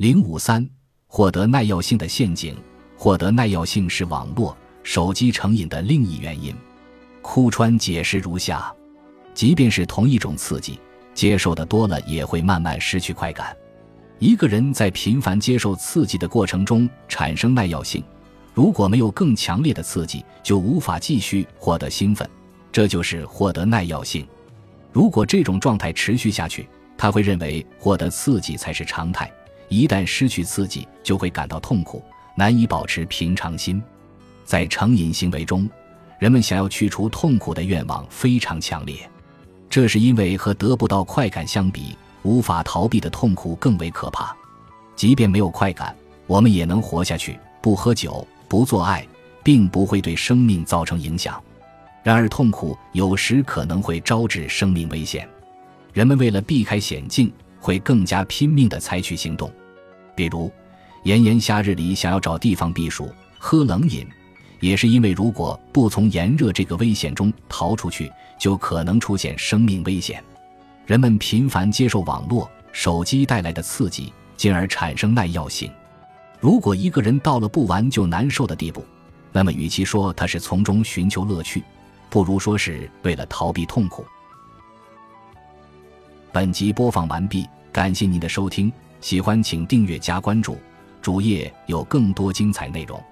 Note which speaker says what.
Speaker 1: 零五三，获得耐药性的陷阱。获得耐药性是网络、手机成瘾的另一原因。库川解释如下：即便是同一种刺激，接受的多了也会慢慢失去快感。一个人在频繁接受刺激的过程中产生耐药性，如果没有更强烈的刺激，就无法继续获得兴奋，这就是获得耐药性。如果这种状态持续下去，他会认为获得刺激才是常态。一旦失去刺激，就会感到痛苦，难以保持平常心。在成瘾行为中，人们想要去除痛苦的愿望非常强烈，这是因为和得不到快感相比，无法逃避的痛苦更为可怕。即便没有快感，我们也能活下去，不喝酒，不做爱，并不会对生命造成影响。然而，痛苦有时可能会招致生命危险。人们为了避开险境，会更加拼命地采取行动。比如，炎炎夏日里想要找地方避暑、喝冷饮，也是因为如果不从炎热这个危险中逃出去，就可能出现生命危险。人们频繁接受网络、手机带来的刺激，进而产生耐药性。如果一个人到了不玩就难受的地步，那么与其说他是从中寻求乐趣，不如说是为了逃避痛苦。本集播放完毕，感谢您的收听。喜欢请订阅加关注，主页有更多精彩内容。